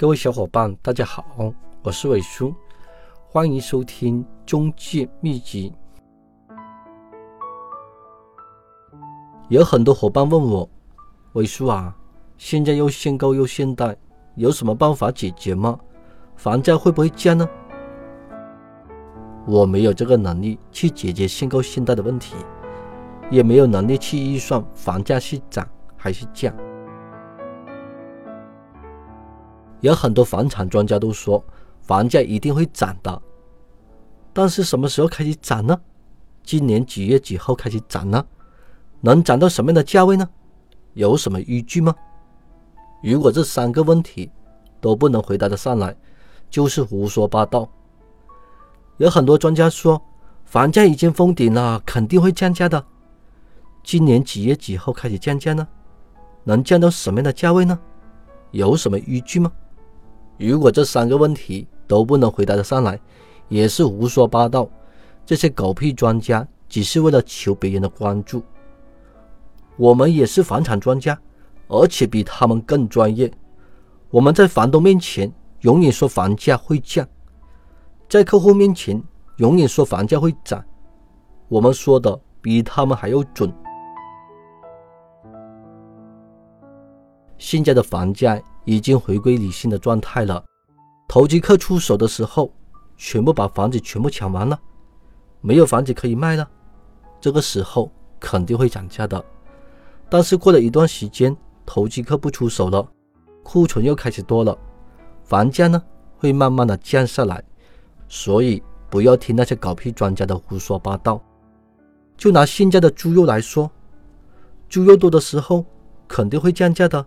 各位小伙伴，大家好，我是伟叔，欢迎收听中介秘籍。有很多伙伴问我，伟叔啊，现在又限购又限贷，有什么办法解决吗？房价会不会降呢？我没有这个能力去解决限购限贷的问题，也没有能力去预算房价是涨还是降。有很多房产专家都说房价一定会涨的，但是什么时候开始涨呢？今年几月几号开始涨呢？能涨到什么样的价位呢？有什么依据吗？如果这三个问题都不能回答得上来，就是胡说八道。有很多专家说房价已经封顶了，肯定会降价的。今年几月几号开始降价呢？能降到什么样的价位呢？有什么依据吗？如果这三个问题都不能回答得上来，也是胡说八道。这些狗屁专家只是为了求别人的关注。我们也是房产专家，而且比他们更专业。我们在房东面前永远说房价会降，在客户面前永远说房价会涨。我们说的比他们还要准。现在的房价。已经回归理性的状态了。投机客出手的时候，全部把房子全部抢完了，没有房子可以卖了。这个时候肯定会涨价的。但是过了一段时间，投机客不出手了，库存又开始多了，房价呢会慢慢的降下来。所以不要听那些搞屁专家的胡说八道。就拿现在的猪肉来说，猪肉多的时候肯定会降价的。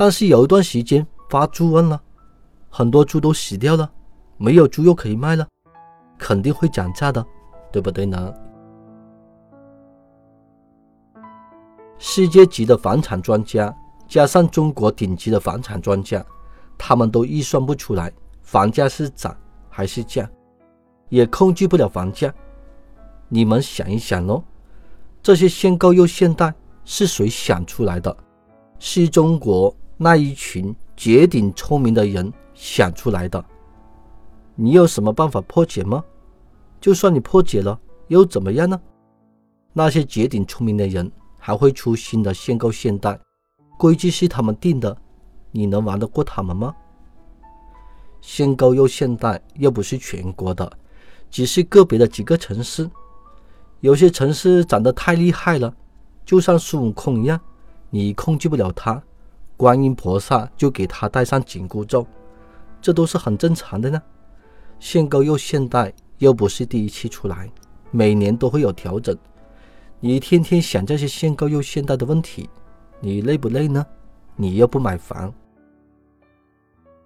但是有一段时间发猪瘟了，很多猪都死掉了，没有猪肉可以卖了，肯定会涨价的，对不对呢？世界级的房产专家加上中国顶级的房产专家，他们都预算不出来房价是涨还是降，也控制不了房价。你们想一想喽，这些限购又限贷是谁想出来的？是中国。那一群绝顶聪明的人想出来的，你有什么办法破解吗？就算你破解了，又怎么样呢？那些绝顶聪明的人还会出新的限购限贷，规矩是他们定的，你能玩得过他们吗？限购又限贷又不是全国的，只是个别的几个城市，有些城市涨得太厉害了，就像孙悟空一样，你控制不了他。观音菩萨就给他戴上紧箍咒，这都是很正常的呢。限购又限贷，又不是第一期出来，每年都会有调整。你天天想这些限购又限贷的问题，你累不累呢？你又不买房。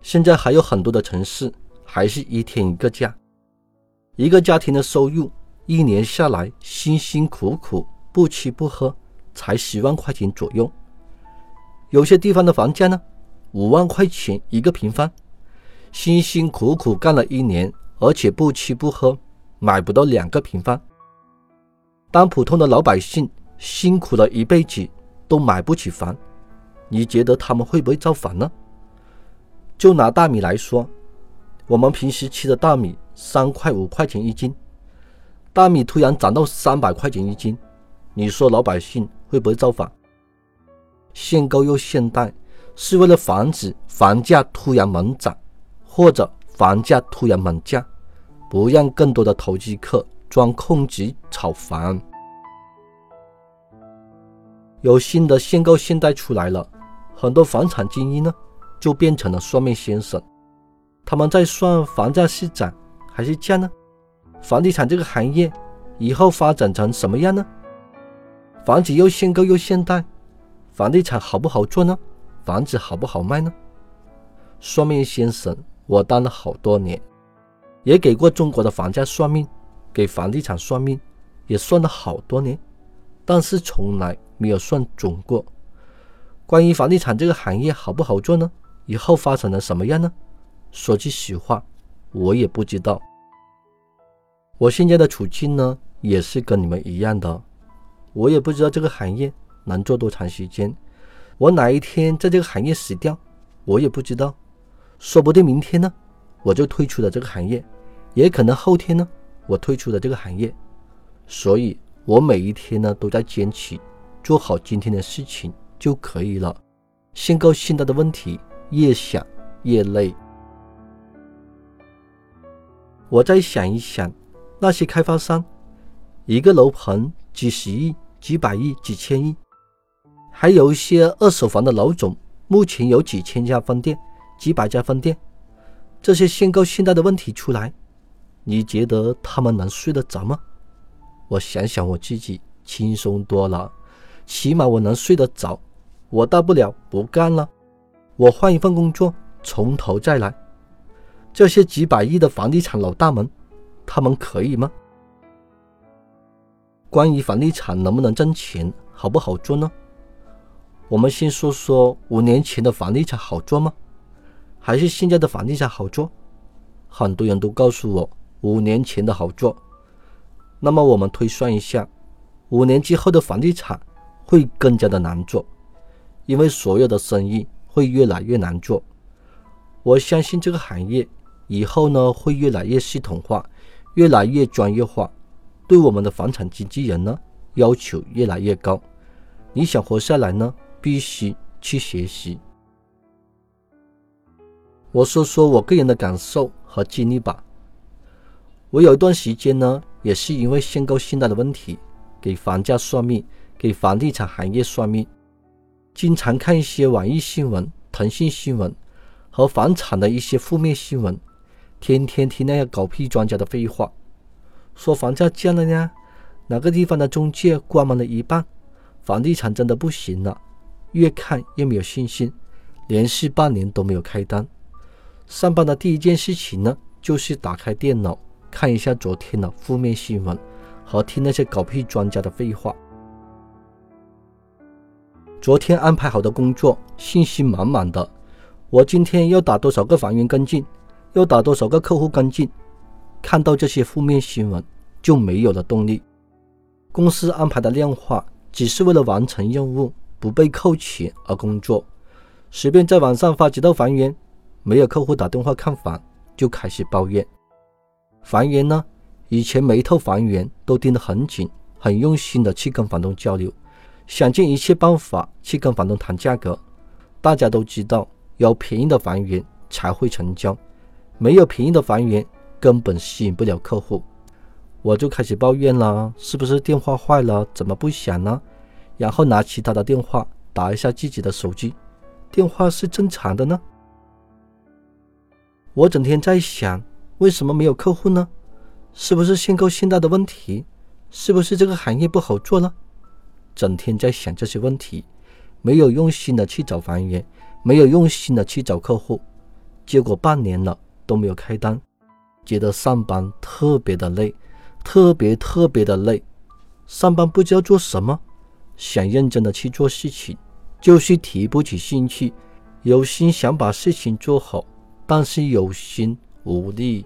现在还有很多的城市还是一天一个价，一个家庭的收入一年下来辛辛苦苦不吃不喝才十万块钱左右。有些地方的房价呢，五万块钱一个平方，辛辛苦苦干了一年，而且不吃不喝，买不到两个平方。当普通的老百姓辛苦了一辈子都买不起房，你觉得他们会不会造反呢？就拿大米来说，我们平时吃的大米三块五块钱一斤，大米突然涨到三百块钱一斤，你说老百姓会不会造反？限购又限贷，是为了防止房价突然猛涨，或者房价突然猛降，不让更多的投机客钻空子炒房。有新的限购限贷出来了，很多房产精英呢就变成了算命先生，他们在算房价是涨还是降呢？房地产这个行业以后发展成什么样呢？房子又限购又限贷。房地产好不好做呢？房子好不好卖呢？算命先生，我当了好多年，也给过中国的房价算命，给房地产算命，也算了好多年，但是从来没有算准过。关于房地产这个行业好不好做呢？以后发展成什么样呢？说句实话，我也不知道。我现在的处境呢，也是跟你们一样的，我也不知道这个行业。能做多长时间？我哪一天在这个行业死掉，我也不知道。说不定明天呢，我就退出了这个行业，也可能后天呢，我退出了这个行业。所以，我每一天呢都在坚持做好今天的事情就可以了。限购限贷的问题越想越累。我再想一想，那些开发商，一个楼盘几十亿、几百亿、几千亿，还有一些二手房的老总，目前有几千家分店。几百家分店，这些限购限贷的问题出来，你觉得他们能睡得着吗？我想想我自己轻松多了，起码我能睡得着。我大不了不干了，我换一份工作，从头再来。这些几百亿的房地产老大们，他们可以吗？关于房地产能不能挣钱，好不好做呢？我们先说说五年前的房地产好做吗？还是现在的房地产好做，很多人都告诉我五年前的好做。那么我们推算一下，五年之后的房地产会更加的难做，因为所有的生意会越来越难做。我相信这个行业以后呢会越来越系统化，越来越专业化，对我们的房产经纪人呢要求越来越高。你想活下来呢，必须去学习。我说说我个人的感受和经历吧。我有一段时间呢，也是因为限购限贷的问题，给房价算命，给房地产行业算命，经常看一些网易新闻、腾讯新闻和房产的一些负面新闻，天天听那些狗屁专家的废话，说房价降了呢，哪个地方的中介关门了一半，房地产真的不行了，越看越没有信心，连续半年都没有开单。上班的第一件事情呢，就是打开电脑看一下昨天的负面新闻，和听那些狗屁专家的废话。昨天安排好的工作，信心满满的。我今天要打多少个房源跟进，要打多少个客户跟进？看到这些负面新闻，就没有了动力。公司安排的量化，只是为了完成任务，不被扣钱而工作。随便在网上发几套房源。没有客户打电话看房，就开始抱怨。房源呢？以前每一套房源都盯得很紧，很用心的去跟房东交流，想尽一切办法去跟房东谈价格。大家都知道，有便宜的房源才会成交，没有便宜的房源根本吸引不了客户。我就开始抱怨了，是不是电话坏了？怎么不响呢？然后拿起他的电话打一下自己的手机，电话是正常的呢。我整天在想，为什么没有客户呢？是不是限购限贷的问题？是不是这个行业不好做了？整天在想这些问题，没有用心的去找房源，没有用心的去找客户，结果半年了都没有开单，觉得上班特别的累，特别特别的累。上班不知道做什么，想认真的去做事情，就是提不起兴趣，有心想把事情做好。但是有心无力。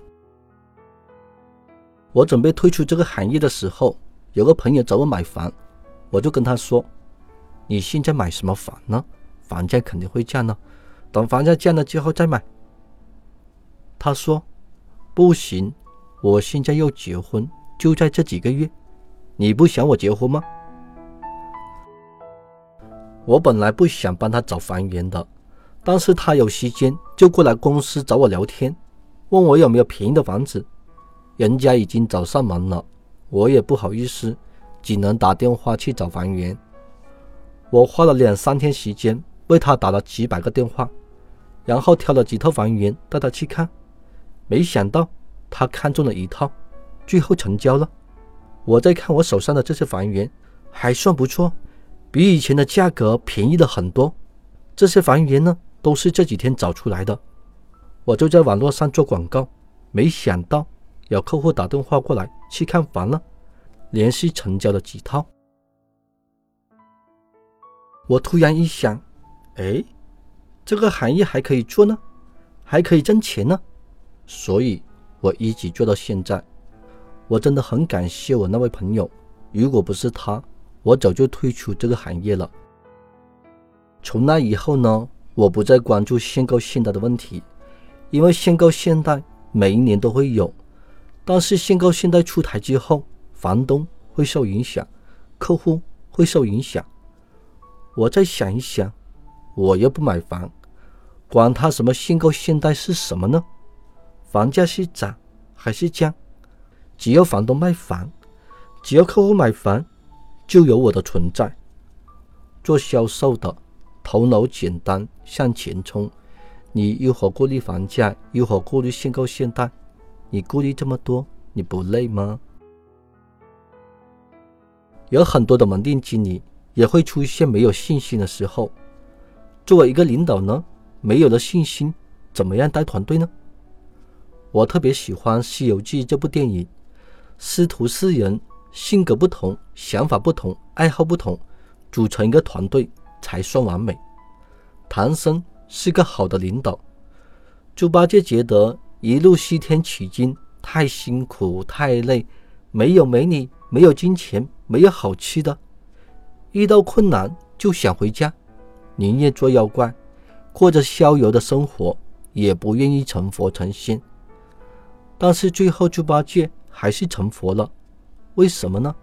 我准备退出这个行业的时候，有个朋友找我买房，我就跟他说：“你现在买什么房呢？房价肯定会降呢，等房价降了之后再买。”他说：“不行，我现在要结婚，就在这几个月，你不想我结婚吗？”我本来不想帮他找房源的。但是他有时间就过来公司找我聊天，问我有没有便宜的房子，人家已经找上门了，我也不好意思，只能打电话去找房源。我花了两三天时间为他打了几百个电话，然后挑了几套房源带他去看，没想到他看中了一套，最后成交了。我在看我手上的这些房源，还算不错，比以前的价格便宜了很多。这些房源呢？都是这几天找出来的，我就在网络上做广告，没想到有客户打电话过来去看房了，连续成交了几套。我突然一想，哎，这个行业还可以做呢，还可以挣钱呢，所以我一直做到现在。我真的很感谢我那位朋友，如果不是他，我早就退出这个行业了。从那以后呢？我不再关注限购限贷的问题，因为限购限贷每一年都会有，但是限购限贷出台之后，房东会受影响，客户会受影响。我再想一想，我又不买房，管他什么限购限贷是什么呢？房价是涨还是降？只要房东卖房，只要客户买房，就有我的存在。做销售的，头脑简单，向前冲。你如何顾虑房价？如何顾虑限购限贷？你顾虑这么多，你不累吗？有很多的门店经理也会出现没有信心的时候。作为一个领导呢，没有了信心，怎么样带团队呢？我特别喜欢《西游记》这部电影，师徒四人性格不同，想法不同，爱好不同，组成一个团队才算完美。唐僧。是个好的领导。猪八戒觉得一路西天取经太辛苦太累，没有美女，没有金钱，没有好吃的，遇到困难就想回家，宁愿做妖怪，过着逍遥的生活，也不愿意成佛成仙。但是最后猪八戒还是成佛了，为什么呢？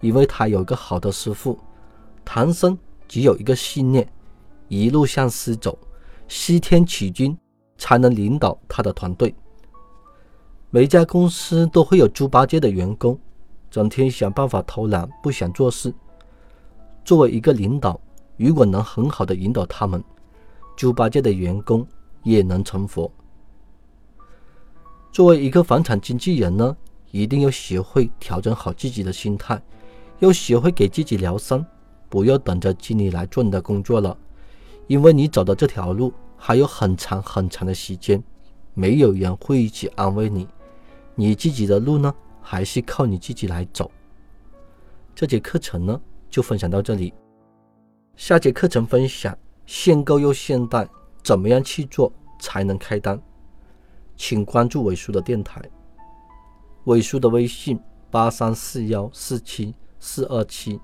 因为他有一个好的师傅。唐僧只有一个信念，一路向西走。西天取经才能领导他的团队。每家公司都会有猪八戒的员工，整天想办法偷懒，不想做事。作为一个领导，如果能很好的引导他们，猪八戒的员工也能成佛。作为一个房产经纪人呢，一定要学会调整好自己的心态，要学会给自己疗伤，不要等着经理来做你的工作了。因为你走的这条路还有很长很长的时间，没有人会一起安慰你。你自己的路呢，还是靠你自己来走。这节课程呢，就分享到这里。下节课程分享限购又限贷，怎么样去做才能开单？请关注伟叔的电台，伟叔的微信八三四幺四七四二七。